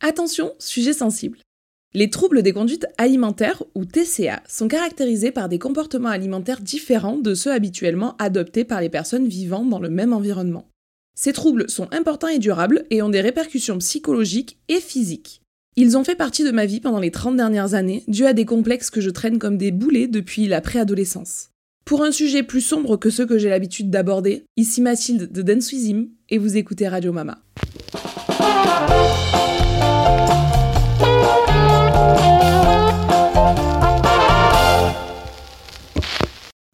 Attention, sujet sensible. Les troubles des conduites alimentaires, ou TCA, sont caractérisés par des comportements alimentaires différents de ceux habituellement adoptés par les personnes vivant dans le même environnement. Ces troubles sont importants et durables et ont des répercussions psychologiques et physiques. Ils ont fait partie de ma vie pendant les 30 dernières années, dû à des complexes que je traîne comme des boulets depuis la préadolescence. Pour un sujet plus sombre que ceux que j'ai l'habitude d'aborder, ici Mathilde de Dance et vous écoutez Radio Mama.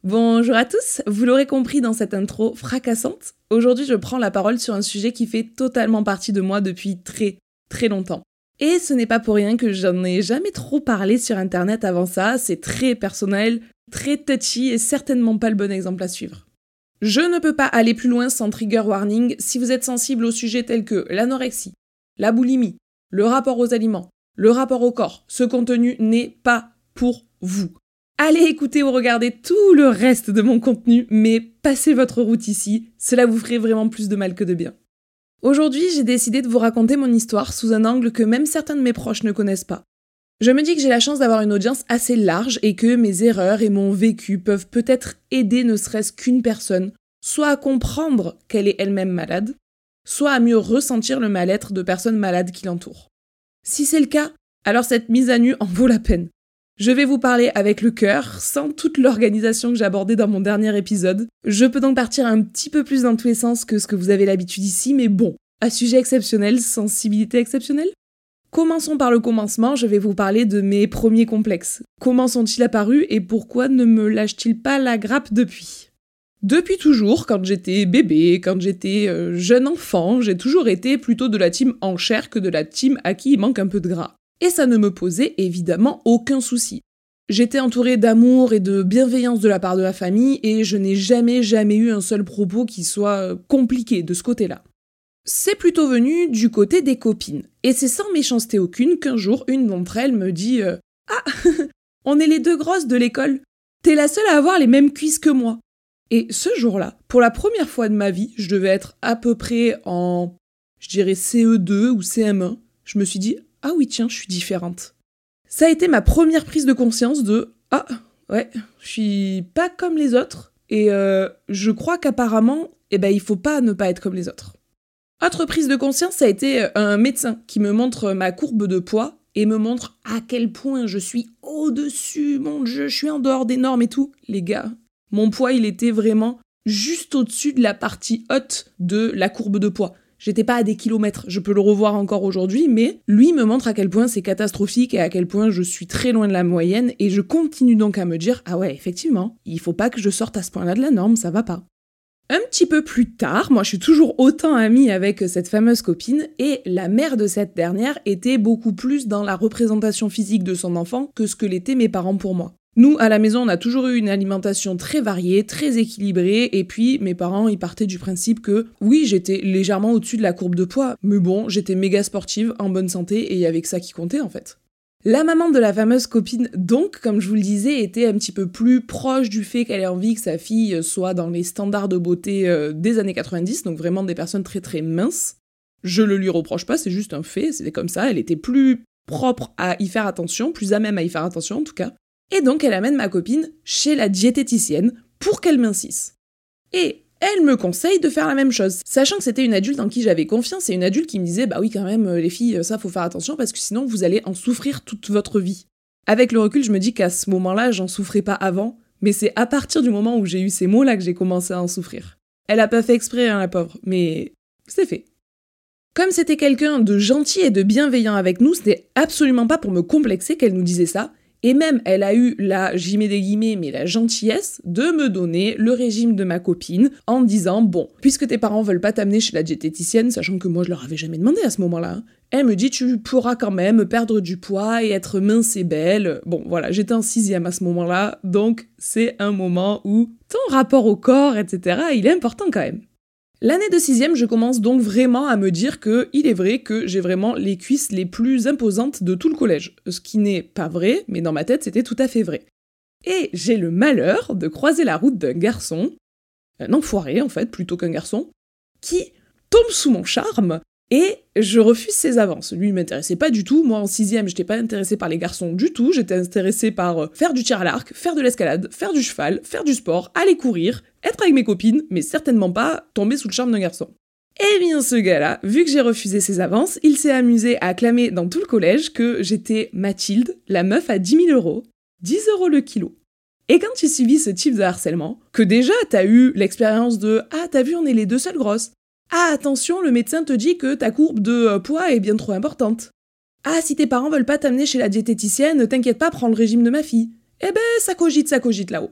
Bonjour à tous, vous l'aurez compris dans cette intro fracassante, aujourd'hui je prends la parole sur un sujet qui fait totalement partie de moi depuis très très longtemps. Et ce n'est pas pour rien que j'en ai jamais trop parlé sur internet avant ça, c'est très personnel, très touchy et certainement pas le bon exemple à suivre. Je ne peux pas aller plus loin sans trigger warning si vous êtes sensible aux sujets tels que l'anorexie, la boulimie, le rapport aux aliments, le rapport au corps. Ce contenu n'est pas pour vous. Allez écouter ou regarder tout le reste de mon contenu, mais passez votre route ici, cela vous ferait vraiment plus de mal que de bien. Aujourd'hui, j'ai décidé de vous raconter mon histoire sous un angle que même certains de mes proches ne connaissent pas. Je me dis que j'ai la chance d'avoir une audience assez large et que mes erreurs et mon vécu peuvent peut-être aider ne serait-ce qu'une personne, soit à comprendre qu'elle est elle-même malade, soit à mieux ressentir le mal-être de personnes malades qui l'entourent. Si c'est le cas, alors cette mise à nu en vaut la peine. Je vais vous parler avec le cœur, sans toute l'organisation que j'ai abordée dans mon dernier épisode. Je peux donc partir un petit peu plus dans tous les sens que ce que vous avez l'habitude ici, mais bon, à sujet exceptionnel, sensibilité exceptionnelle Commençons par le commencement, je vais vous parler de mes premiers complexes. Comment sont-ils apparus et pourquoi ne me lâche-t-il pas la grappe depuis? Depuis toujours, quand j'étais bébé, quand j'étais euh, jeune enfant, j'ai toujours été plutôt de la team en chair que de la team à qui il manque un peu de gras et ça ne me posait évidemment aucun souci. J'étais entourée d'amour et de bienveillance de la part de la famille et je n'ai jamais jamais eu un seul propos qui soit euh, compliqué de ce côté-là. C'est plutôt venu du côté des copines, et c'est sans méchanceté aucune qu'un jour une d'entre elles me dit euh, Ah On est les deux grosses de l'école, t'es la seule à avoir les mêmes cuisses que moi. Et ce jour-là, pour la première fois de ma vie, je devais être à peu près en, je dirais CE2 ou CM1, je me suis dit ah oui, tiens, je suis différente. Ça a été ma première prise de conscience de Ah, ouais, je suis pas comme les autres, et euh, je crois qu'apparemment, eh ben, il faut pas ne pas être comme les autres. Autre prise de conscience, ça a été euh, un médecin qui me montre ma courbe de poids et me montre à quel point je suis au-dessus, mon dieu, je suis en dehors des normes et tout. Les gars, mon poids, il était vraiment juste au-dessus de la partie haute de la courbe de poids. J'étais pas à des kilomètres, je peux le revoir encore aujourd'hui, mais lui me montre à quel point c'est catastrophique et à quel point je suis très loin de la moyenne, et je continue donc à me dire ah ouais, effectivement, il faut pas que je sorte à ce point-là de la norme, ça va pas. Un petit peu plus tard, moi je suis toujours autant amie avec cette fameuse copine, et la mère de cette dernière était beaucoup plus dans la représentation physique de son enfant que ce que l'étaient mes parents pour moi. Nous, à la maison, on a toujours eu une alimentation très variée, très équilibrée, et puis mes parents, ils partaient du principe que oui, j'étais légèrement au-dessus de la courbe de poids, mais bon, j'étais méga sportive, en bonne santé, et il y avait ça qui comptait en fait. La maman de la fameuse copine, donc, comme je vous le disais, était un petit peu plus proche du fait qu'elle ait envie que sa fille soit dans les standards de beauté euh, des années 90, donc vraiment des personnes très très minces. Je le lui reproche pas, c'est juste un fait, c'était comme ça, elle était plus propre à y faire attention, plus à même à y faire attention en tout cas. Et donc elle amène ma copine chez la diététicienne pour qu'elle m'insiste. Et elle me conseille de faire la même chose, sachant que c'était une adulte en qui j'avais confiance et une adulte qui me disait bah oui quand même les filles ça faut faire attention parce que sinon vous allez en souffrir toute votre vie. Avec le recul, je me dis qu'à ce moment-là, j'en souffrais pas avant, mais c'est à partir du moment où j'ai eu ces mots-là que j'ai commencé à en souffrir. Elle a pas fait exprès, hein, la pauvre, mais c'est fait. Comme c'était quelqu'un de gentil et de bienveillant avec nous, c'était absolument pas pour me complexer qu'elle nous disait ça, et même, elle a eu la, j'y mets des guillemets, mais la gentillesse de me donner le régime de ma copine en disant, bon, puisque tes parents veulent pas t'amener chez la diététicienne, sachant que moi je leur avais jamais demandé à ce moment-là, hein, elle me dit, tu pourras quand même perdre du poids et être mince et belle. Bon, voilà, j'étais en sixième à ce moment-là, donc c'est un moment où ton rapport au corps, etc., il est important quand même. L'année de sixième, je commence donc vraiment à me dire que il est vrai que j'ai vraiment les cuisses les plus imposantes de tout le collège. Ce qui n'est pas vrai, mais dans ma tête c'était tout à fait vrai. Et j'ai le malheur de croiser la route d'un garçon, un enfoiré en fait, plutôt qu'un garçon, qui tombe sous mon charme Et je refuse ses avances. Lui, il m'intéressait pas du tout. Moi, en sixième, j'étais pas intéressée par les garçons du tout. J'étais intéressée par euh, faire du tir à l'arc, faire de l'escalade, faire du cheval, faire du sport, aller courir, être avec mes copines, mais certainement pas tomber sous le charme d'un garçon. Eh bien, ce gars-là, vu que j'ai refusé ses avances, il s'est amusé à acclamer dans tout le collège que j'étais Mathilde, la meuf à 10 000 euros, 10 euros le kilo. Et quand tu subis ce type de harcèlement, que déjà t'as eu l'expérience de Ah, t'as vu, on est les deux seules grosses, ah attention, le médecin te dit que ta courbe de euh, poids est bien trop importante. Ah si tes parents veulent pas t'amener chez la diététicienne, t'inquiète pas, prends le régime de ma fille. Eh ben ça cogite, ça cogite là-haut.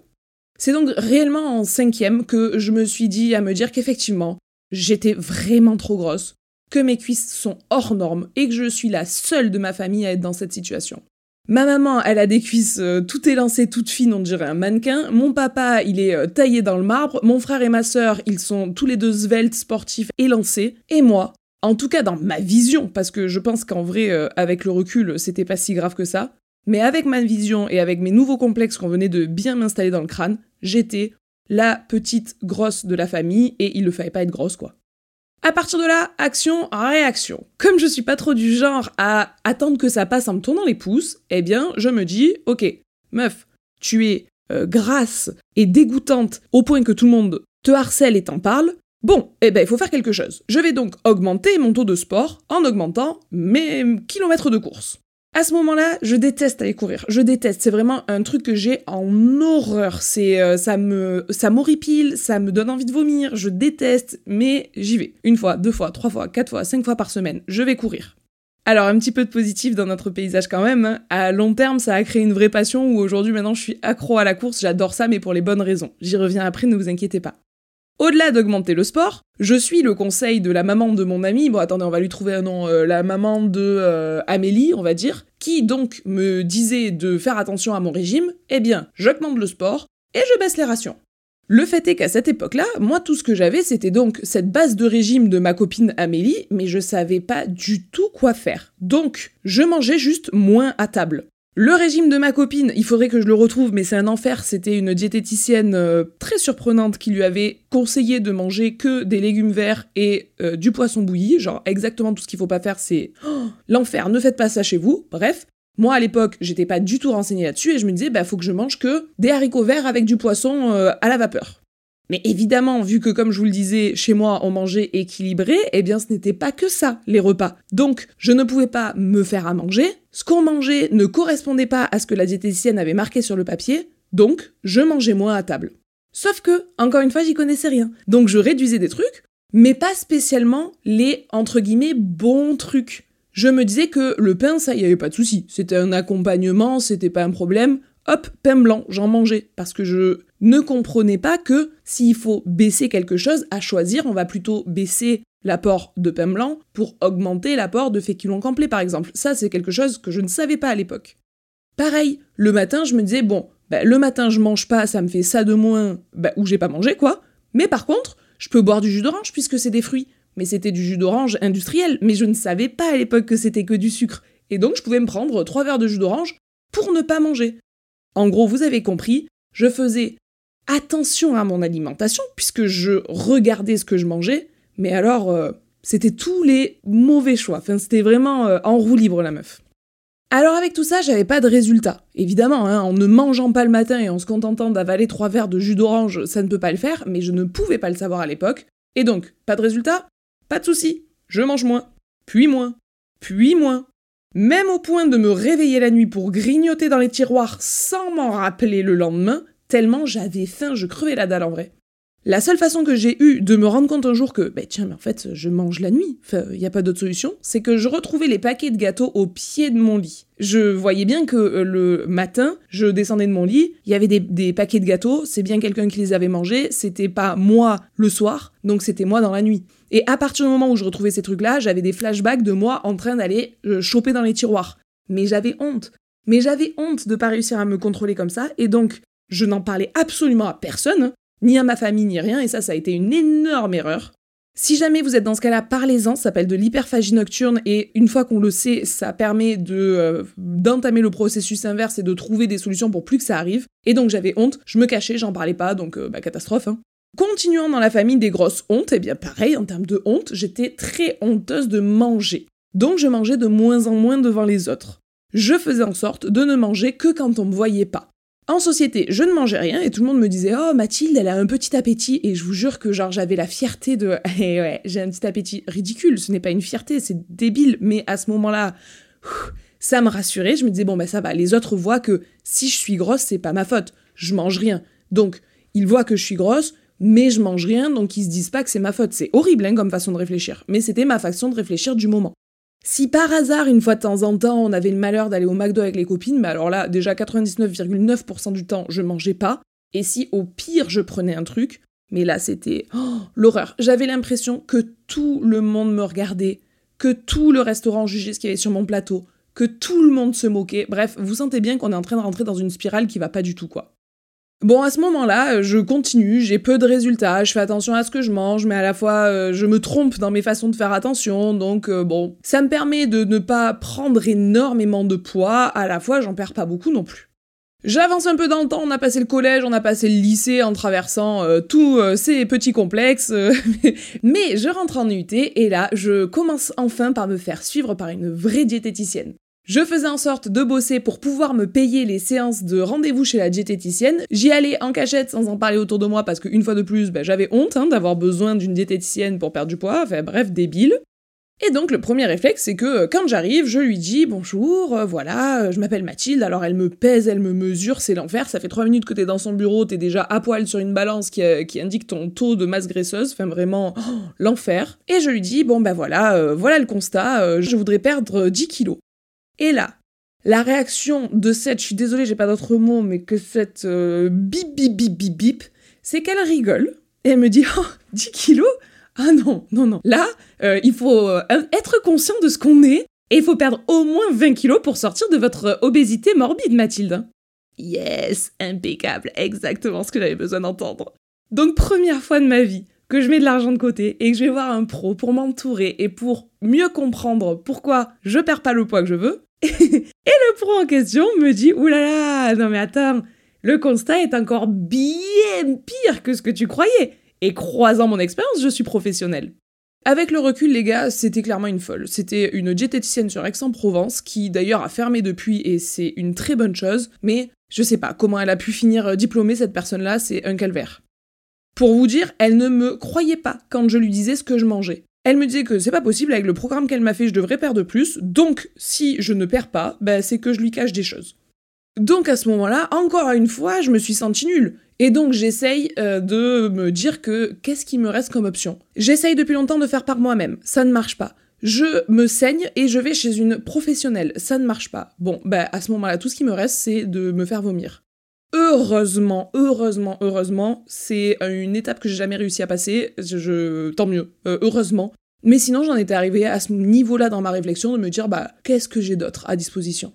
C'est donc réellement en cinquième que je me suis dit à me dire qu'effectivement, j'étais vraiment trop grosse, que mes cuisses sont hors normes et que je suis la seule de ma famille à être dans cette situation. Ma maman, elle a des cuisses euh, tout élancées, toutes fines, on dirait un mannequin. Mon papa, il est euh, taillé dans le marbre. Mon frère et ma sœur, ils sont tous les deux sveltes, sportifs, élancés. Et moi, en tout cas dans ma vision, parce que je pense qu'en vrai, euh, avec le recul, c'était pas si grave que ça. Mais avec ma vision et avec mes nouveaux complexes qu'on venait de bien m'installer dans le crâne, j'étais la petite grosse de la famille et il ne fallait pas être grosse quoi. À partir de là, action, réaction. Comme je suis pas trop du genre à attendre que ça passe en me tournant les pouces, eh bien, je me dis, ok, meuf, tu es euh, grasse et dégoûtante au point que tout le monde te harcèle et t'en parle. Bon, eh ben, il faut faire quelque chose. Je vais donc augmenter mon taux de sport en augmentant mes kilomètres de course. À ce moment-là, je déteste aller courir. Je déteste. C'est vraiment un truc que j'ai en horreur. C'est, euh, ça me, ça m'horripile, ça me donne envie de vomir. Je déteste, mais j'y vais. Une fois, deux fois, trois fois, quatre fois, cinq fois par semaine. Je vais courir. Alors, un petit peu de positif dans notre paysage quand même. Hein. À long terme, ça a créé une vraie passion où aujourd'hui, maintenant, je suis accro à la course. J'adore ça, mais pour les bonnes raisons. J'y reviens après, ne vous inquiétez pas. Au-delà d'augmenter le sport, je suis le conseil de la maman de mon ami, bon attendez, on va lui trouver un nom, euh, la maman de euh, Amélie, on va dire, qui donc me disait de faire attention à mon régime, eh bien, j'augmente le sport et je baisse les rations. Le fait est qu'à cette époque-là, moi tout ce que j'avais c'était donc cette base de régime de ma copine Amélie, mais je savais pas du tout quoi faire. Donc, je mangeais juste moins à table. Le régime de ma copine, il faudrait que je le retrouve, mais c'est un enfer. C'était une diététicienne euh, très surprenante qui lui avait conseillé de manger que des légumes verts et euh, du poisson bouilli. Genre, exactement tout ce qu'il faut pas faire, c'est oh, l'enfer, ne faites pas ça chez vous. Bref. Moi, à l'époque, j'étais pas du tout renseignée là-dessus et je me disais, bah, faut que je mange que des haricots verts avec du poisson euh, à la vapeur. Mais évidemment, vu que comme je vous le disais, chez moi on mangeait équilibré, eh bien ce n'était pas que ça, les repas. Donc je ne pouvais pas me faire à manger, ce qu'on mangeait ne correspondait pas à ce que la diététicienne avait marqué sur le papier, donc je mangeais moins à table. Sauf que, encore une fois, j'y connaissais rien. Donc je réduisais des trucs, mais pas spécialement les, entre guillemets, bons trucs. Je me disais que le pain, ça, y avait pas de souci. C'était un accompagnement, c'était pas un problème. Hop, pain blanc, j'en mangeais. Parce que je ne comprenais pas que s'il faut baisser quelque chose, à choisir, on va plutôt baisser l'apport de pain blanc pour augmenter l'apport de féculents complets, par exemple. Ça, c'est quelque chose que je ne savais pas à l'époque. Pareil, le matin, je me disais, bon, bah, le matin, je mange pas, ça me fait ça de moins, bah, ou j'ai pas mangé, quoi. Mais par contre, je peux boire du jus d'orange puisque c'est des fruits. Mais c'était du jus d'orange industriel, mais je ne savais pas à l'époque que c'était que du sucre. Et donc, je pouvais me prendre trois verres de jus d'orange pour ne pas manger. En gros, vous avez compris, je faisais attention à mon alimentation puisque je regardais ce que je mangeais, mais alors euh, c'était tous les mauvais choix. Enfin, c'était vraiment euh, en roue libre la meuf. Alors avec tout ça, j'avais pas de résultat. Évidemment, hein, en ne mangeant pas le matin et en se contentant d'avaler trois verres de jus d'orange, ça ne peut pas le faire, mais je ne pouvais pas le savoir à l'époque. Et donc, pas de résultat Pas de souci. Je mange moins, puis moins, puis moins. Même au point de me réveiller la nuit pour grignoter dans les tiroirs sans m'en rappeler le lendemain, tellement j'avais faim, je crevais la dalle en vrai. La seule façon que j'ai eu de me rendre compte un jour que, bah tiens, mais en fait, je mange la nuit, enfin, il n'y a pas d'autre solution, c'est que je retrouvais les paquets de gâteaux au pied de mon lit. Je voyais bien que euh, le matin, je descendais de mon lit, il y avait des, paquets de gâteaux, c'est bien quelqu'un qui les avait mangés, c'était pas moi le soir, donc c'était moi dans la nuit. Et à partir du moment où je retrouvais ces trucs-là, j'avais des flashbacks de moi en train d'aller euh, choper dans les tiroirs. Mais j'avais honte. Mais j'avais honte de pas réussir à me contrôler comme ça, et donc je n'en parlais absolument à personne, ni à ma famille, ni rien, et ça, ça a été une énorme erreur. Si jamais vous êtes dans ce cas-là, parlez-en, ça s'appelle de l'hyperphagie nocturne, et une fois qu'on le sait, ça permet euh, d'entamer le processus inverse et de trouver des solutions pour plus que ça arrive. Et donc j'avais honte, je me cachais, j'en parlais pas, donc euh, bah, catastrophe. Hein. Continuant dans la famille des grosses hontes, et eh bien pareil, en termes de honte, j'étais très honteuse de manger. Donc je mangeais de moins en moins devant les autres. Je faisais en sorte de ne manger que quand on me voyait pas. En société, je ne mangeais rien et tout le monde me disait Oh, Mathilde, elle a un petit appétit. Et je vous jure que genre j'avais la fierté de Eh ouais, j'ai un petit appétit ridicule. Ce n'est pas une fierté, c'est débile. Mais à ce moment-là, ça me rassurait. Je me disais Bon, ben ça va. Les autres voient que si je suis grosse, c'est pas ma faute. Je mange rien. Donc, ils voient que je suis grosse, mais je mange rien, donc ils se disent pas que c'est ma faute. C'est horrible hein, comme façon de réfléchir. Mais c'était ma façon de réfléchir du moment. Si par hasard, une fois de temps en temps, on avait le malheur d'aller au McDo avec les copines, mais alors là, déjà 99,9% du temps, je mangeais pas. Et si au pire, je prenais un truc, mais là, c'était oh, l'horreur. J'avais l'impression que tout le monde me regardait, que tout le restaurant jugeait ce qu'il y avait sur mon plateau, que tout le monde se moquait. Bref, vous sentez bien qu'on est en train de rentrer dans une spirale qui va pas du tout, quoi. Bon, à ce moment-là, je continue, j'ai peu de résultats, je fais attention à ce que je mange, mais à la fois, euh, je me trompe dans mes façons de faire attention, donc euh, bon, ça me permet de ne pas prendre énormément de poids, à la fois, j'en perds pas beaucoup non plus. J'avance un peu dans le temps, on a passé le collège, on a passé le lycée en traversant euh, tous ces petits complexes, mais je rentre en UT et là, je commence enfin par me faire suivre par une vraie diététicienne. Je faisais en sorte de bosser pour pouvoir me payer les séances de rendez-vous chez la diététicienne. J'y allais en cachette sans en parler autour de moi parce qu'une fois de plus, ben, j'avais honte hein, d'avoir besoin d'une diététicienne pour perdre du poids. Enfin bref, débile. Et donc le premier réflexe, c'est que euh, quand j'arrive, je lui dis bonjour, euh, voilà, euh, je m'appelle Mathilde, alors elle me pèse, elle me mesure, c'est l'enfer, ça fait trois minutes que t'es dans son bureau, t'es déjà à poil sur une balance qui, indique ton taux de masse graisseuse, enfin vraiment oh, l'enfer. Et je lui dis bon ben voilà, voilà le constat, je voudrais perdre 10 kilos. Et là, la réaction de cette, je suis désolée, j'ai pas d'autre mot, mais que cette euh, bip bip bip bip bip, c'est qu'elle rigole et elle me dit Oh, 10 kilos? Ah non, non, non. Là, euh, il faut euh, être conscient de ce qu'on est et il faut perdre au moins 20 kilos pour sortir de votre obésité morbide, Mathilde. Yes, impeccable, exactement ce que j'avais besoin d'entendre. Donc, première fois de ma vie que je mets de l'argent de côté et que je vais voir un pro pour m'entourer et pour mieux comprendre pourquoi je perds pas le poids que je veux. et le pro en question me dit oulala, non mais attends, le constat est encore bien pire que ce que tu croyais. Et croisant mon expérience, je suis professionnelle. Avec le recul, les gars, c'était clairement une folle. C'était une diététicienne sur Aix-en-Provence, qui d'ailleurs a fermé depuis et c'est une très bonne chose, mais je sais pas comment elle a pu finir diplômée cette personne-là, c'est un calvaire. Pour vous dire, elle ne me croyait pas quand je lui disais ce que je mangeais. Elle me disait que c'est pas possible, avec le programme qu'elle m'a fait, je devrais perdre plus, donc si je ne perds pas, bah, c'est que je lui cache des choses. Donc à ce moment-là, encore une fois, je me suis sentie nulle. Et donc j'essaye euh, de me dire que qu'est-ce qui me reste comme option J'essaye depuis longtemps de faire par moi-même, ça ne marche pas. Je me saigne et je vais chez une professionnelle, ça ne marche pas. Bon, bah à ce moment-là, tout ce qui me reste, c'est de me faire vomir. Heureusement, heureusement, heureusement, c'est une étape que j'ai jamais réussi à passer. Je, tant mieux, euh, heureusement. Mais sinon, j'en étais arrivée à ce niveau-là dans ma réflexion de me dire, bah, qu'est-ce que j'ai d'autre à disposition?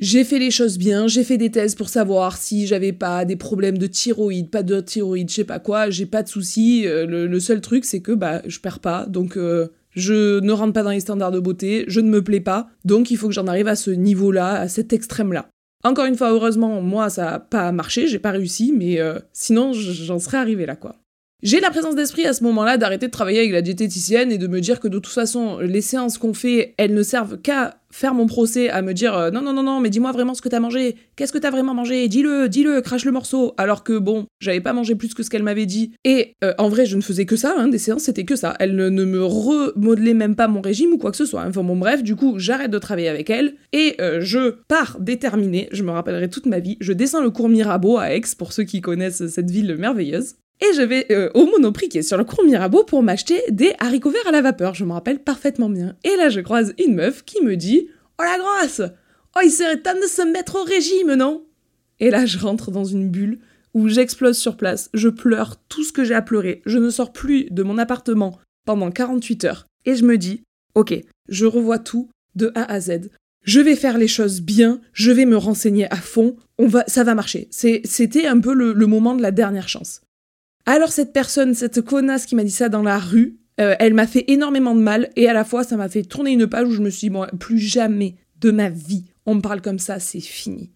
J'ai fait les choses bien, j'ai fait des thèses pour savoir si j'avais pas des problèmes de thyroïde, pas de thyroïde, je sais pas quoi, j'ai pas de soucis. Euh, le, seul truc, c'est que, bah, je perds pas, donc euh, je ne rentre pas dans les standards de beauté, je ne me plais pas, donc il faut que j'en arrive à ce niveau-là, à cet extrême-là. Encore une fois, heureusement, moi, ça n'a pas marché, j'ai pas réussi, mais euh, sinon, j'en serais arrivé là, quoi. J'ai la présence d'esprit à ce moment-là d'arrêter de travailler avec la diététicienne et de me dire que de toute façon, les séances qu'on fait, elles ne servent qu'à faire mon procès, à me dire euh, non, non, non, non, mais dis-moi vraiment ce que t'as mangé, qu'est-ce que t'as vraiment mangé, dis-le, dis-le, crache le morceau. Alors que bon, j'avais pas mangé plus que ce qu'elle m'avait dit. Et euh, en vrai, je ne faisais que ça, hein, des séances, c'était que ça. Elle ne, me remodelait même pas mon régime ou quoi que ce soit. Enfin bon, bref, du coup, j'arrête de travailler avec elle et euh, je pars déterminée, je me rappellerai toute ma vie, je descends le cours Mirabeau à Aix, pour ceux qui connaissent cette ville merveilleuse et je vais euh, au Monoprix qui est sur le cours Mirabeau pour m'acheter des haricots verts à la vapeur, je me rappelle parfaitement bien. Et là je croise une meuf qui me dit Oh la grosse Oh il serait temps de se mettre au régime, non? Et là je rentre dans une bulle où j'explose sur place, je pleure tout ce que j'ai à pleurer, je ne sors plus de mon appartement pendant 48 heures. Et je me dis Ok, je revois tout de A à Z. Je vais faire les choses bien, je vais me renseigner à fond, ça va marcher. C'était un peu le moment de la dernière chance. Alors cette personne, cette connasse qui m'a dit ça dans la rue, euh, elle m'a fait énormément de mal et à la fois ça m'a fait tourner une page où je me suis dit, bon, plus jamais de ma vie on me parle comme ça, c'est fini.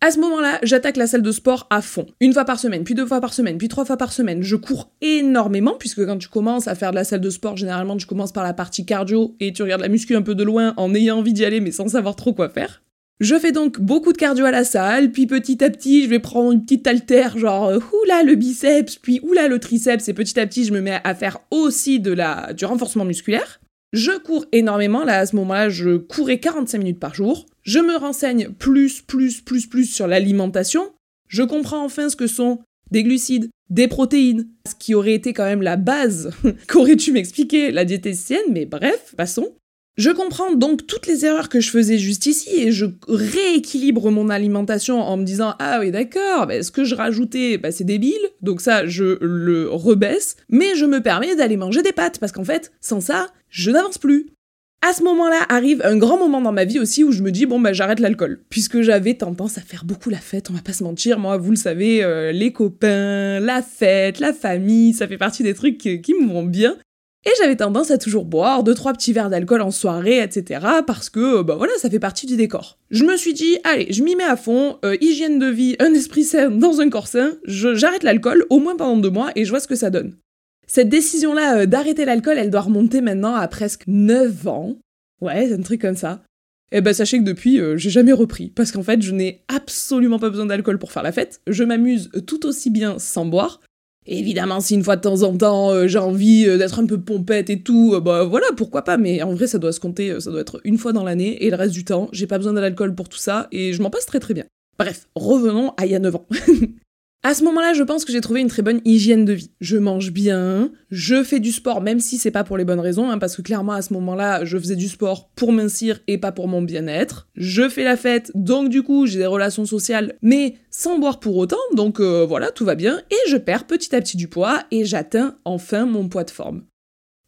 À ce moment-là, j'attaque la salle de sport à fond. Une fois par semaine, puis deux fois par semaine, puis trois fois par semaine. Je cours énormément, puisque quand tu commences à faire de la salle de sport, généralement tu commences par la partie cardio et tu regardes la muscu un peu de loin en ayant envie d'y aller mais sans savoir trop quoi faire. Je fais donc beaucoup de cardio à la salle, puis petit à petit, je vais prendre une petite haltère, genre euh, oula le biceps, puis oula le triceps, et petit à petit, je me mets à faire aussi de la, du renforcement musculaire. Je cours énormément, là à ce moment-là, je courais 45 minutes par jour. Je me renseigne plus, plus, plus, plus sur l'alimentation. Je comprends enfin ce que sont des glucides, des protéines, ce qui aurait été quand même la base qu'aurait dû m'expliquer la diététicienne, mais bref, passons. Je comprends donc toutes les erreurs que je faisais juste ici et je rééquilibre mon alimentation en me disant ah oui d'accord, bah, ce que je rajoutais bah, c'est débile, donc ça je le rebaisse, mais je me permets d'aller manger des pâtes parce qu'en fait sans ça je n'avance plus. À ce moment-là arrive un grand moment dans ma vie aussi où je me dis bon bah j'arrête l'alcool puisque j'avais tendance à faire beaucoup la fête, on va pas se mentir, moi vous le savez, euh, les copains, la fête, la famille, ça fait partie des trucs qui me vont bien et j'avais tendance à toujours boire deux trois petits verres d'alcool en soirée, etc. Parce que bah voilà, ça fait partie du décor. Je me suis dit, allez, je m'y mets à fond, euh, hygiène de vie, un esprit sain dans un corps sain, j'arrête l'alcool au moins pendant deux mois et je vois ce que ça donne. Cette décision-là euh, d'arrêter l'alcool, elle doit remonter maintenant à presque 9 ans. Ouais, c'est un truc comme ça. Et eh ben sachez que depuis, euh, j'ai jamais repris, parce qu'en fait, je n'ai absolument pas besoin d'alcool pour faire la fête. Je m'amuse tout aussi bien sans boire évidemment, si une fois de temps en temps euh, j'ai envie euh, d'être un peu pompette et tout, euh, bah voilà, pourquoi pas, mais en vrai ça doit se compter, ça doit être une fois dans l'année, et le reste du temps, j'ai pas besoin de l'alcool pour tout ça, et je m'en passe très très bien. Bref, revenons à il y a 9 ans. À ce moment-là, je pense que j'ai trouvé une très bonne hygiène de vie. Je mange bien, je fais du sport, même si c'est pas pour les bonnes raisons, hein, parce que clairement à ce moment-là, je faisais du sport pour mincir et pas pour mon bien-être. Je fais la fête, donc du coup, j'ai des relations sociales, mais sans boire pour autant, donc euh, voilà, tout va bien, et je perds petit à petit du poids, et j'atteins enfin mon poids de forme.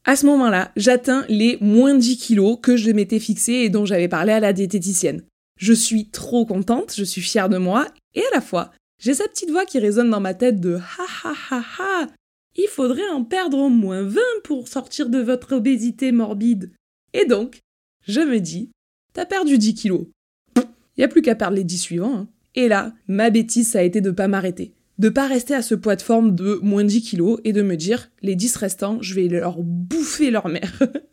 À ce moment-là, j'atteins les moins 10 kilos que je m'étais fixé et dont j'avais parlé à la diététicienne. Je suis trop contente, je suis fière de moi, et à la fois, j'ai cette petite voix qui résonne dans ma tête de ha ha ha ha. Il faudrait en perdre au moins 20 pour sortir de votre obésité morbide. Et donc, je me dis, t'as perdu 10 kilos. Y a plus qu'à perdre les 10 suivants. Hein. Et là, ma bêtise, ça a été de pas m'arrêter. De pas rester à ce poids de forme de moins 10 kilos et de me dire, les 10 restants, je vais leur bouffer leur mère.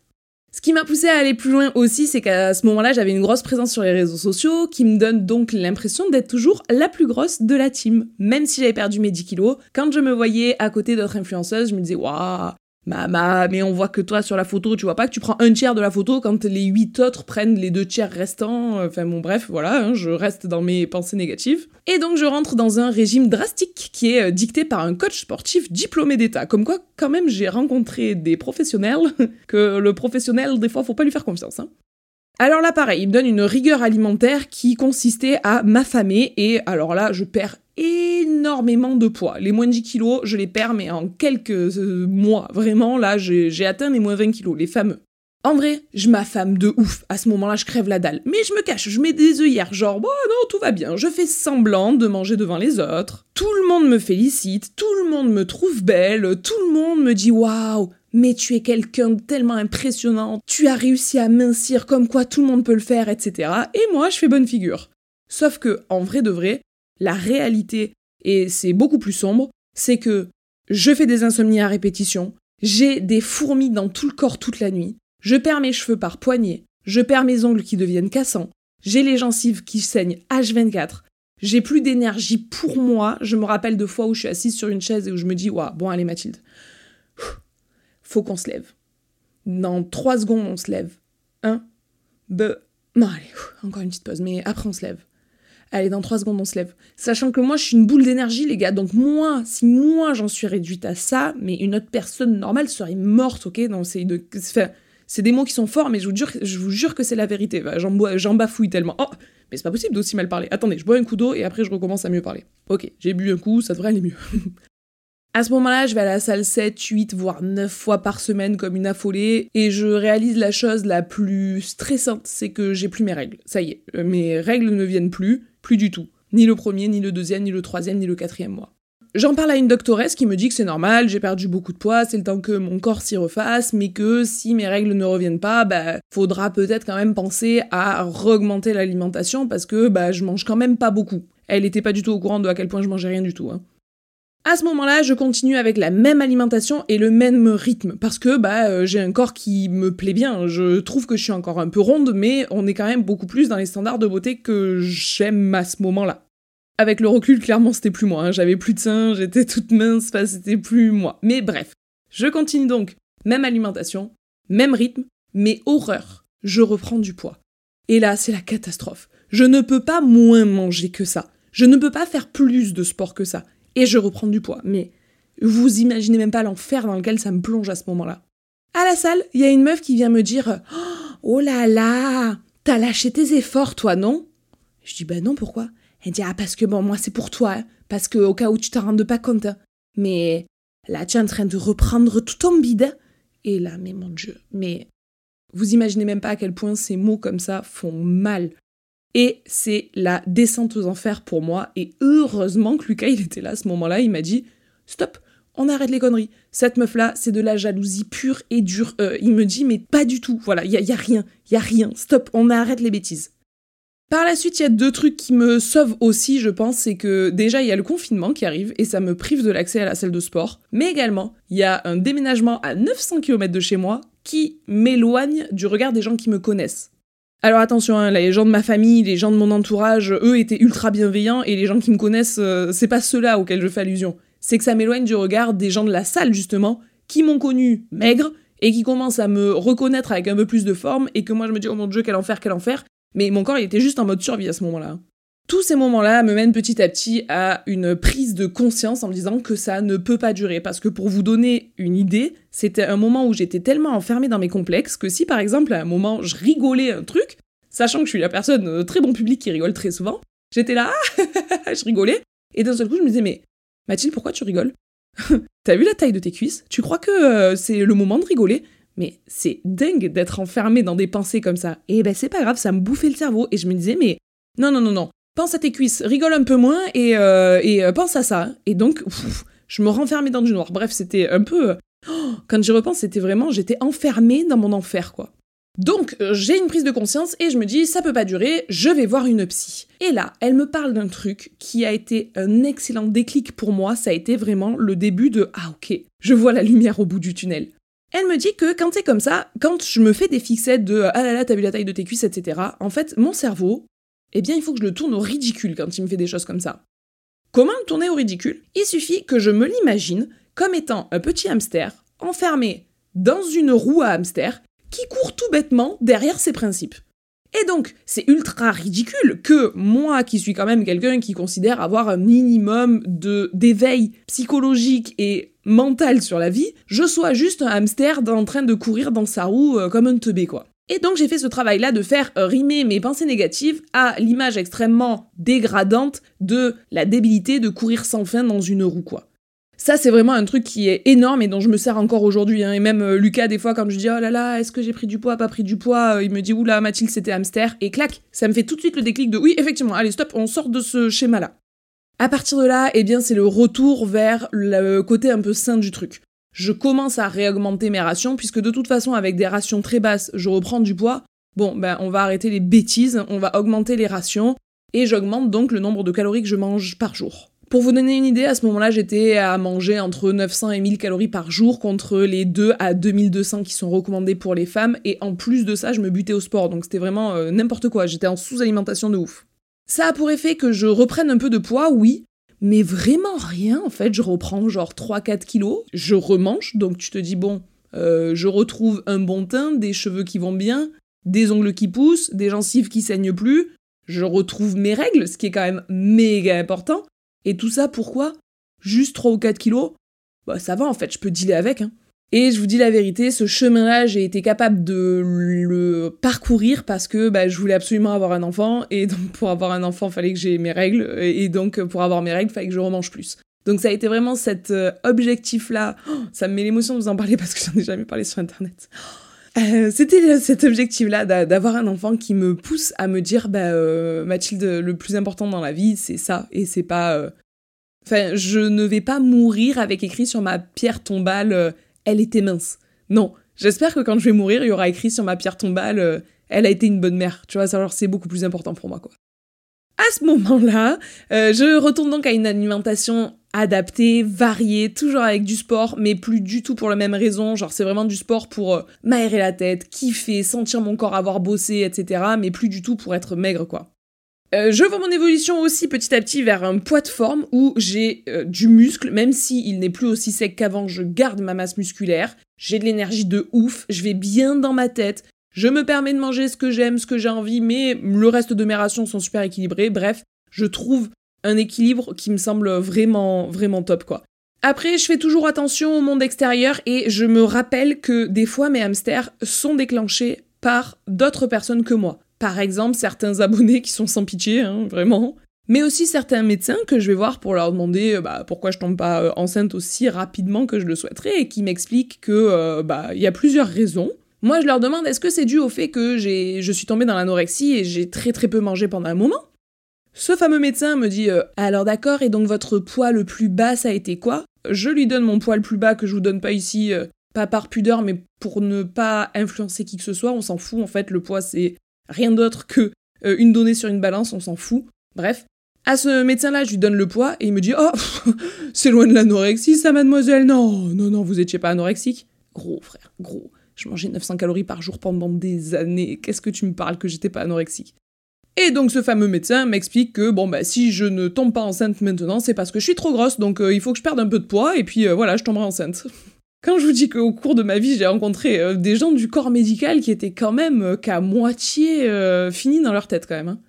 Ce qui m'a poussé à aller plus loin aussi, c'est qu'à ce moment-là, j'avais une grosse présence sur les réseaux sociaux, qui me donne donc l'impression d'être toujours la plus grosse de la team. Même si j'avais perdu mes 10 kilos, quand je me voyais à côté d'autres influenceuses, je me disais, waouh, Mama, mais on voit que toi sur la photo, tu vois pas que tu prends un tiers de la photo quand les huit autres prennent les deux tiers restants. Enfin bon, bref, voilà, hein, je reste dans mes pensées négatives. Et donc je rentre dans un régime drastique qui est euh, dicté par un coach sportif diplômé d'État. Comme quoi, quand même, j'ai rencontré des professionnels que le professionnel, des fois, faut pas lui faire confiance. Hein. Alors là, pareil, il me donne une rigueur alimentaire qui consistait à m'affamer, et alors là, je perds énormément de poids. Les moins de 10 kilos, je les perds, mais en quelques euh, mois. Vraiment, là, j'ai atteint les moins 20 kilos, les fameux. En vrai, je m'affame de ouf. À ce moment-là, je crève la dalle. Mais je me cache, je mets des œillères, genre, bon, non, tout va bien. Je fais semblant de manger devant les autres. Tout le monde me félicite, tout le monde me trouve belle, tout le monde me dit waouh, mais tu es quelqu'un tellement impressionnant, tu as réussi à mincir comme quoi tout le monde peut le faire, etc. Et moi, je fais bonne figure. Sauf que, en vrai de vrai, la réalité, et c'est beaucoup plus sombre, c'est que je fais des insomnies à répétition, j'ai des fourmis dans tout le corps toute la nuit, je perds mes cheveux par poignée, je perds mes ongles qui deviennent cassants, j'ai les gencives qui saignent H24, j'ai plus d'énergie pour moi, je me rappelle de fois où je suis assise sur une chaise et où je me dis, waouh, bon allez Mathilde, faut qu'on se lève. Dans trois secondes, on se lève. Un, deux, non allez, encore une petite pause, mais après on se lève. Allez, dans 3 secondes, on se lève. Sachant que moi, je suis une boule d'énergie, les gars. Donc, moi, si moi, j'en suis réduite à ça, mais une autre personne normale serait morte, ok? Non, c'est de. c'est des mots qui sont forts, mais je vous jure, que c'est la vérité. J'en bafouille tellement. Oh Mais c'est pas possible d'aussi mal parler. Attendez, je bois un coup d'eau et après, je recommence à mieux parler. Ok, j'ai bu un coup, ça devrait aller mieux. À ce moment-là, je vais à la salle 7, 8, voire 9 fois par semaine comme une affolée et je réalise la chose la plus stressante, c'est que j'ai plus mes règles. Ça y est, mes règles ne viennent plus. Plus du tout. Ni le premier, ni le deuxième, ni le troisième, ni le quatrième mois. J'en parle à une doctoresse qui me dit que c'est normal, j'ai perdu beaucoup de poids, c'est le temps que mon corps s'y refasse, mais que si mes règles ne reviennent pas, bah, faudra peut-être quand même penser à augmenter l'alimentation parce que bah, je mange quand même pas beaucoup. Elle était pas du tout au courant de à quel point je mangeais rien du tout. Hein. À ce moment-là, je continue avec la même alimentation et le même rythme parce que bah euh, j'ai un corps qui me plaît bien. Je trouve que je suis encore un peu ronde, mais on est quand même beaucoup plus dans les standards de beauté que j'aime à ce moment-là. Avec le recul, clairement, c'était plus moi. Hein. J'avais plus de seins, j'étais toute mince, c'était plus moi. Mais bref, je continue donc. Même alimentation, même rythme, mais horreur. Je reprends du poids. Et là, c'est la catastrophe. Je ne peux pas moins manger que ça. Je ne peux pas faire plus de sport que ça et je reprends du poids. Mais vous imaginez même pas l'enfer dans lequel ça me plonge à ce moment-là. À la salle, il y a une meuf qui vient me dire Oh là là, t'as lâché tes efforts, toi, non? Je dis Ben non, pourquoi? Elle dit Ah, parce que bon, moi, c'est pour toi, hein. parce que au cas où tu t'en rendes pas compte. Hein. Mais là, tu es en train de reprendre tout ton bide. Et là, mais mon Dieu, mais vous imaginez même pas à quel point ces mots comme ça font mal. Et c'est la descente aux enfers pour moi. Et heureusement que Lucas, il était là à ce moment-là. Il m'a dit Stop, on arrête les conneries. Cette meuf-là, c'est de la jalousie pure et dure. Euh, il me dit Mais pas du tout. Voilà, il y, a, rien. Il y a rien. Stop, on arrête les bêtises. Par la suite, il y a deux trucs qui me sauvent aussi, je pense, c'est que déjà, il y a le confinement qui arrive et ça me prive de l'accès à la salle de sport. Mais également, il y a un déménagement à 900 km de chez moi qui m'éloigne du regard des gens qui me connaissent. Alors attention, hein, les gens de ma famille, les gens de mon entourage, eux étaient ultra bienveillants et les gens qui me connaissent, euh, c'est pas ceux-là auxquels je fais allusion. C'est que ça m'éloigne du regard des gens de la salle justement, qui m'ont connu maigre et qui commencent à me reconnaître avec un peu plus de forme et que moi je me dis oh mon dieu quel enfer, quel enfer. Mais mon corps il était juste en mode survie à ce moment-là. Tous ces moments-là me mènent petit à petit à une prise de conscience en me disant que ça ne peut pas durer. Parce que pour vous donner une idée, c'était un moment où j'étais tellement enfermée dans mes complexes que si par exemple à un moment je rigolais un truc, sachant que je suis la personne euh, très bon public qui rigole très souvent, j'étais là, je rigolais, et d'un seul coup je me disais mais Mathilde pourquoi tu rigoles? T'as vu la taille de tes cuisses? Tu crois que euh, c'est le moment de rigoler? Mais c'est dingue d'être enfermée dans des pensées comme ça. Et ben c'est pas grave, ça me bouffait le cerveau. Et je me disais mais non non non non, pense à tes cuisses, rigole un peu moins et, euh, euh, pense à ça. Et donc, je me renfermais dans du noir. Bref, c'était un peu. Oh, quand j'y repense, c'était vraiment. J'étais enfermée dans mon enfer, quoi. Donc, euh, j'ai une prise de conscience et je me dis, ça peut pas durer, je vais voir une psy. Et là, elle me parle d'un truc qui a été un excellent déclic pour moi. Ça a été vraiment le début de Ah, ok, je vois la lumière au bout du tunnel. Elle me dit que quand c'est comme ça, quand je me fais des fixettes de Ah là là, t'as vu la taille de tes cuisses, etc., en fait, mon cerveau, eh bien il faut que je le tourne au ridicule quand il me fait des choses comme ça. Comment le tourner au ridicule? Il suffit que je me l'imagine comme étant un petit hamster enfermé dans une roue à hamster qui court tout bêtement derrière ses principes. Et donc, c'est ultra ridicule que moi, qui suis quand même quelqu'un qui considère avoir un minimum d'éveil psychologique et mental sur la vie, je sois juste un hamster en train de courir dans sa roue euh, comme un teubé, quoi. Et donc j'ai fait ce travail-là de faire rimer mes pensées négatives à l'image extrêmement dégradante de la débilité de courir sans fin dans une roue, quoi. Ça, c'est vraiment un truc qui est énorme et dont je me sers encore aujourd'hui. Hein. Et même euh, Lucas, des fois, quand je dis oh là là, est-ce que j'ai pris du poids, pas pris du poids, euh, il me dit oula, Mathilde, c'était hamster. Et clac, ça me fait tout de suite le déclic de oui, effectivement, allez, stop, on sort de ce schéma-là. À partir de là, eh bien, c'est le retour vers le côté un peu sain du truc je commence à réaugmenter mes rations, puisque de toute façon, avec des rations très basses, je reprends du poids. Bon, ben, on va arrêter les bêtises, on va augmenter les rations, et j'augmente donc le nombre de calories que je mange par jour. Pour vous donner une idée, à ce moment-là, j'étais à manger entre 900 et 1000 calories par jour contre les 2 à 2200 qui sont recommandés pour les femmes. Et en plus de ça, je me butais au sport. Donc c'était vraiment euh, n'importe quoi. J'étais en sous-alimentation de ouf. Ça a pour effet que je reprenne un peu de poids, oui, mais vraiment rien en fait. Je reprends genre 3-4 kilos, je remange, donc tu te dis bon, euh, je retrouve un bon teint, des cheveux qui vont bien, des ongles qui poussent, des gencives qui saignent plus, je retrouve mes règles, ce qui est quand même méga important. Et tout ça pourquoi? Juste 3 ou 4 kilos? Bah ça va en fait, je peux dealer avec. Hein. Et je vous dis la vérité, ce chemin-là, j'ai été capable de le parcourir parce que bah, je voulais absolument avoir un enfant. Et donc, pour avoir un enfant, il fallait que j'ai mes règles. Et donc, pour avoir mes règles, il fallait que je remange plus. Donc, ça a été vraiment cet euh, objectif-là. Oh, ça me met l'émotion de vous en parler parce que j'en ai jamais parlé sur Internet. Euh, c'était cet objectif-là d'avoir un enfant qui me pousse à me dire bah, euh, Mathilde, le plus important dans la vie, c'est ça. Et c'est pas. Enfin, je ne vais pas mourir avec écrit sur ma pierre tombale elle était mince. Non, j'espère que quand je vais mourir, il y aura écrit sur ma pierre tombale, euh, elle a été une bonne mère. Tu vois, alors c'est beaucoup plus important pour moi, quoi. À ce moment-là, euh, je retourne donc à une alimentation adaptée, variée, toujours avec du sport, mais plus du tout pour la même raison. Genre, c'est vraiment du sport pour euh, m'aérer la tête, kiffer, sentir mon corps avoir bossé, etc. Mais plus du tout pour être maigre, quoi. Euh, je vois mon évolution aussi petit à petit vers un poids de forme où j'ai du muscle, même s'il il n'est plus aussi sec qu'avant, je garde ma masse musculaire, j'ai de l'énergie de ouf, je vais bien dans ma tête, je me permets de manger ce que j'aime, ce que j'ai envie, mais le reste de mes rations sont super équilibrées. Bref, je trouve un équilibre qui me semble vraiment, vraiment top, quoi. Après, je fais toujours attention au monde extérieur et je me rappelle que des fois mes hamsters sont déclenchés par d'autres personnes que moi. Par exemple, certains abonnés qui sont sans pitié, hein, vraiment. Mais aussi certains médecins que je vais voir pour leur demander euh, bah, pourquoi je tombe pas euh, enceinte aussi rapidement que je le souhaiterais et qui m'expliquent que euh, bah y a plusieurs raisons. Moi, je leur demande est-ce que c'est dû au fait que je suis tombée dans l'anorexie et j'ai très très peu mangé pendant un moment? Ce fameux médecin me dit alors d'accord, et donc votre poids le plus bas, ça a été quoi? Je lui donne mon poids le plus bas que je vous donne pas ici, pas par pudeur, mais pour ne pas influencer qui que ce soit. On s'en fout en fait, le poids c'est rien d'autre que euh, une donnée sur une balance, on s'en fout. Bref. À ce médecin-là, je lui donne le poids et il me dit Oh, c'est loin de l'anorexie, ça, mademoiselle. Non, non, non, vous étiez pas anorexique. Gros, frère, gros. Je mangeais 900 calories par jour pendant des années. Qu'est-ce que tu me parles que j'étais pas anorexique? Et donc ce fameux médecin m'explique que bon bah si je ne tombe pas enceinte maintenant, c'est parce que je suis trop grosse, donc euh, il faut que je perde un peu de poids et puis euh, voilà, je tomberai enceinte. Quand je vous dis qu'au cours de ma vie, j'ai rencontré euh, des gens du corps médical qui étaient quand même qu'à moitié finis dans leur tête quand même. Hein.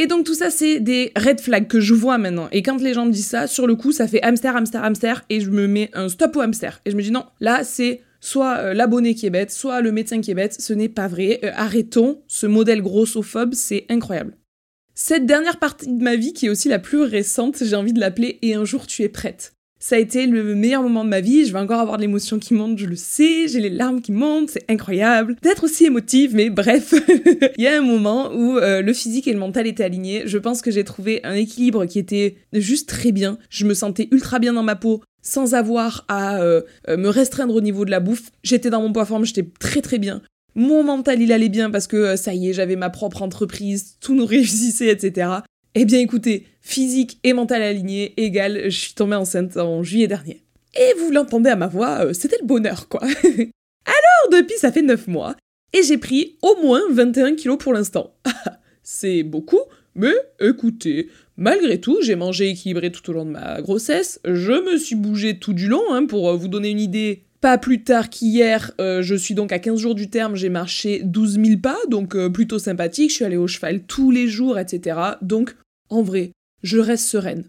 Et donc tout ça, c'est des red flags que je vois maintenant. Et quand les gens me disent ça, sur le coup, ça fait hamster, hamster, hamster, et je me mets un stop au hamster. Et je me dis non, là, c'est soit euh, l'abonné qui est bête, soit le médecin qui est bête, ce n'est pas vrai. Euh, arrêtons, ce modèle grossophobe, c'est incroyable. Cette dernière partie de ma vie, qui est aussi la plus récente, j'ai envie de l'appeler Et un jour tu es prête. Ça a été le meilleur moment de ma vie, je vais encore avoir de l'émotion qui monte, je le sais, j'ai les larmes qui montent, c'est incroyable. D'être aussi émotive, mais bref, il y a un moment où euh, le physique et le mental étaient alignés, je pense que j'ai trouvé un équilibre qui était juste très bien, je me sentais ultra bien dans ma peau, sans avoir à euh, me restreindre au niveau de la bouffe. J'étais dans mon poids forme, j'étais très très bien. Mon mental, il allait bien parce que euh, ça y est, j'avais ma propre entreprise, tout nous réussissait, etc. Eh bien écoutez, physique et mental aligné égale, je suis tombée enceinte en juillet dernier. Et vous l'entendez à ma voix, c'était le bonheur, quoi. Alors, depuis, ça fait 9 mois, et j'ai pris au moins 21 kilos pour l'instant. C'est beaucoup, mais écoutez, Malgré tout, j'ai mangé équilibré tout au long de ma grossesse, je me suis bougé tout du long, hein, pour euh, vous donner une idée. Pas plus tard qu'hier, euh, je suis donc à 15 jours du terme, j'ai marché 12 000 pas, donc euh, plutôt sympathique, je suis allée au cheval tous les jours, etc. Donc, en vrai, je reste sereine.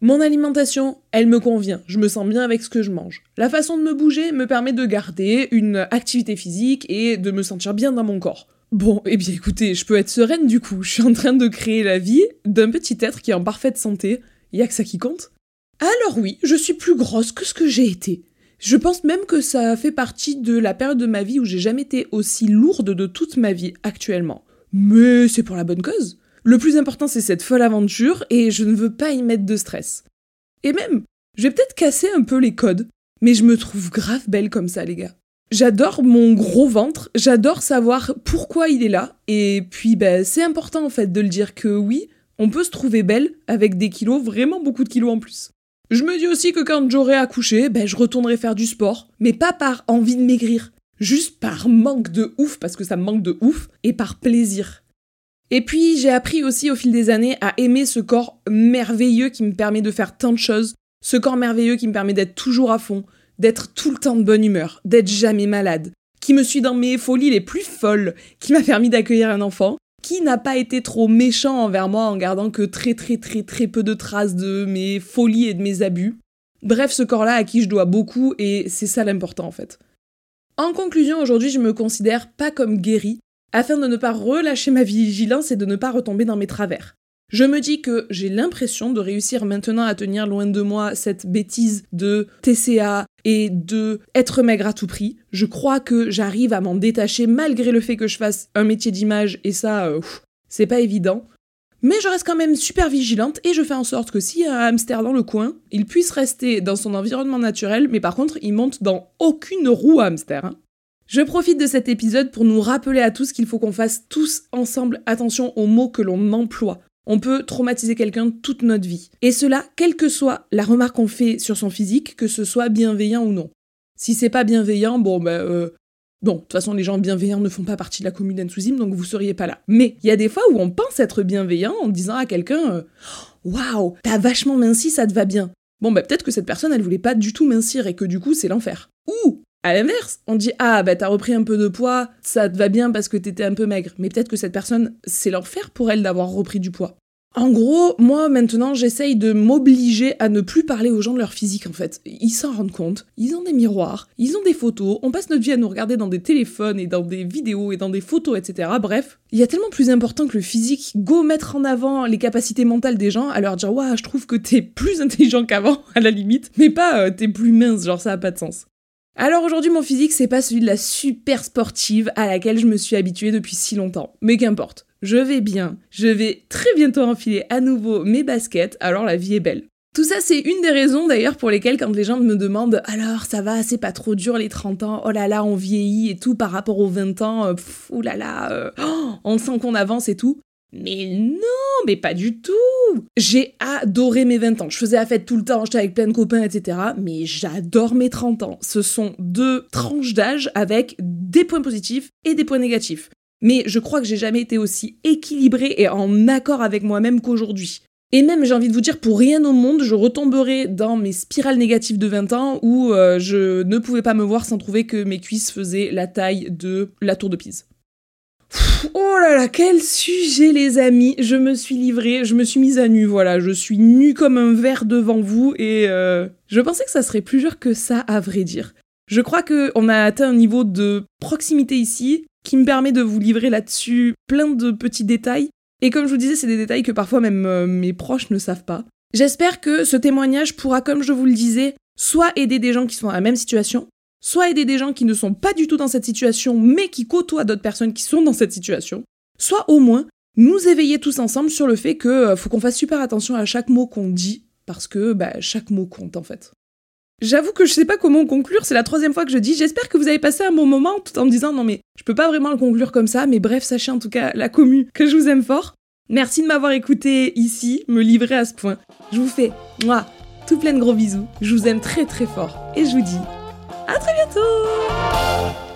Mon alimentation, elle me convient, je me sens bien avec ce que je mange. La façon de me bouger me permet de garder une activité physique et de me sentir bien dans mon corps. Bon, eh bien écoutez, je peux être sereine du coup. Je suis en train de créer la vie d'un petit être qui est en parfaite santé. Y a que ça qui compte. Alors oui, je suis plus grosse que ce que j'ai été. Je pense même que ça fait partie de la période de ma vie où j'ai jamais été aussi lourde de toute ma vie actuellement. Mais c'est pour la bonne cause. Le plus important c'est cette folle aventure et je ne veux pas y mettre de stress. Et même, je vais peut-être casser un peu les codes, mais je me trouve grave belle comme ça les gars. J'adore mon gros ventre, j'adore savoir pourquoi il est là, et puis ben, c'est important en fait de le dire que oui, on peut se trouver belle avec des kilos, vraiment beaucoup de kilos en plus. Je me dis aussi que quand j'aurai accouché, ben, je retournerai faire du sport, mais pas par envie de maigrir, juste par manque de ouf, parce que ça me manque de ouf, et par plaisir. Et puis j'ai appris aussi au fil des années à aimer ce corps merveilleux qui me permet de faire tant de choses, ce corps merveilleux qui me permet d'être toujours à fond, d'être tout le temps de bonne humeur, d'être jamais malade, qui me suit dans mes folies les plus folles, qui m'a permis d'accueillir un enfant, qui n'a pas été trop méchant envers moi en gardant que très très très très peu de traces de mes folies et de mes abus. Bref, ce corps-là à qui je dois beaucoup et c'est ça l'important en fait. En conclusion, aujourd'hui, je me considère pas comme guérie, afin de ne pas relâcher ma vigilance et de ne pas retomber dans mes travers. Je me dis que j'ai l'impression de réussir maintenant à tenir loin de moi cette bêtise de TCA et de être maigre à tout prix. Je crois que j'arrive à m'en détacher malgré le fait que je fasse un métier d'image et ça, euh, c'est pas évident. Mais je reste quand même super vigilante et je fais en sorte que s'il y a un hamster dans le coin, il puisse rester dans son environnement naturel, mais par contre, il monte dans aucune roue hamster. Hein. Je profite de cet épisode pour nous rappeler à tous qu'il faut qu'on fasse tous ensemble attention aux mots que l'on emploie. On peut traumatiser quelqu'un toute notre vie. Et cela, quelle que soit la remarque qu'on fait sur son physique, que ce soit bienveillant ou non. Si c'est pas bienveillant, bon, euh, Bon, de toute façon, les gens bienveillants ne font pas partie de la commune d'Ensouzim, donc vous seriez pas là. Mais il y a des fois où on pense être bienveillant en disant à quelqu'un euh, Waouh, t'as vachement minci, ça te va bien. Bon, bah peut-être que cette personne, elle voulait pas du tout mincir et que du coup, c'est l'enfer. Ou, à l'inverse, on dit Ah, bah t'as repris un peu de poids, ça te va bien parce que t'étais un peu maigre. Mais peut-être que cette personne, c'est l'enfer pour elle d'avoir repris du poids. En gros, moi maintenant, j'essaye de m'obliger à ne plus parler aux gens de leur physique en fait. Ils s'en rendent compte, ils ont des miroirs, ils ont des photos, on passe notre vie à nous regarder dans des téléphones et dans des vidéos et dans des photos, etc. Bref, il y a tellement plus important que le physique. Go mettre en avant les capacités mentales des gens, à leur dire Waouh, je trouve que t'es plus intelligent qu'avant, à la limite, mais pas euh, t'es plus mince, genre ça a pas de sens. Alors aujourd'hui, mon physique, c'est pas celui de la super sportive à laquelle je me suis habituée depuis si longtemps. Mais qu'importe je vais bien, je vais très bientôt enfiler à nouveau mes baskets, alors la vie est belle. Tout ça, c'est une des raisons d'ailleurs pour lesquelles quand les gens me demandent alors ça va, c'est pas trop dur les 30 ans, oh là là, on vieillit et tout par rapport aux 20 ans, euh, oh là là, on sent qu'on avance et tout. Mais non, mais pas du tout. J'ai adoré mes 20 ans. Je faisais la fête tout le temps, j'étais avec plein de copains, etc. Mais j'adore mes 30 ans. Ce sont deux tranches d'âge avec des points positifs et des points négatifs mais je crois que j'ai jamais été aussi équilibrée et en accord avec moi-même qu'aujourd'hui. Et même, j'ai envie de vous dire, pour rien au monde, je retomberai dans mes spirales négatives de 20 ans où euh, je ne pouvais pas me voir sans trouver que mes cuisses faisaient la taille de la tour de Pise. Oh là là, quel sujet les amis Je me suis livrée, je me suis mise à nu, voilà, je suis nue comme un verre devant vous et euh, je pensais que ça serait plus dur que ça à vrai dire. Je crois qu'on a atteint un niveau de proximité ici qui me permet de vous livrer là-dessus plein de petits détails. Et comme je vous disais, c'est des détails que parfois même euh, mes proches ne savent pas. J'espère que ce témoignage pourra, comme je vous le disais, soit aider des gens qui sont dans la même situation, soit aider des gens qui ne sont pas du tout dans cette situation, mais qui côtoient d'autres personnes qui sont dans cette situation, soit au moins nous éveiller tous ensemble sur le fait que euh, faut qu'on fasse super attention à chaque mot qu'on dit, parce que bah, chaque mot compte en fait. J'avoue que je sais pas comment conclure, c'est la troisième fois que je dis. J'espère que vous avez passé un bon moment tout en me disant non mais je peux pas vraiment le conclure comme ça, mais bref, sachez en tout cas la commu que je vous aime fort. Merci de m'avoir écouté ici, me livrer à ce point. Je vous fais, moi, tout plein de gros bisous. Je vous aime très très fort et je vous dis à très bientôt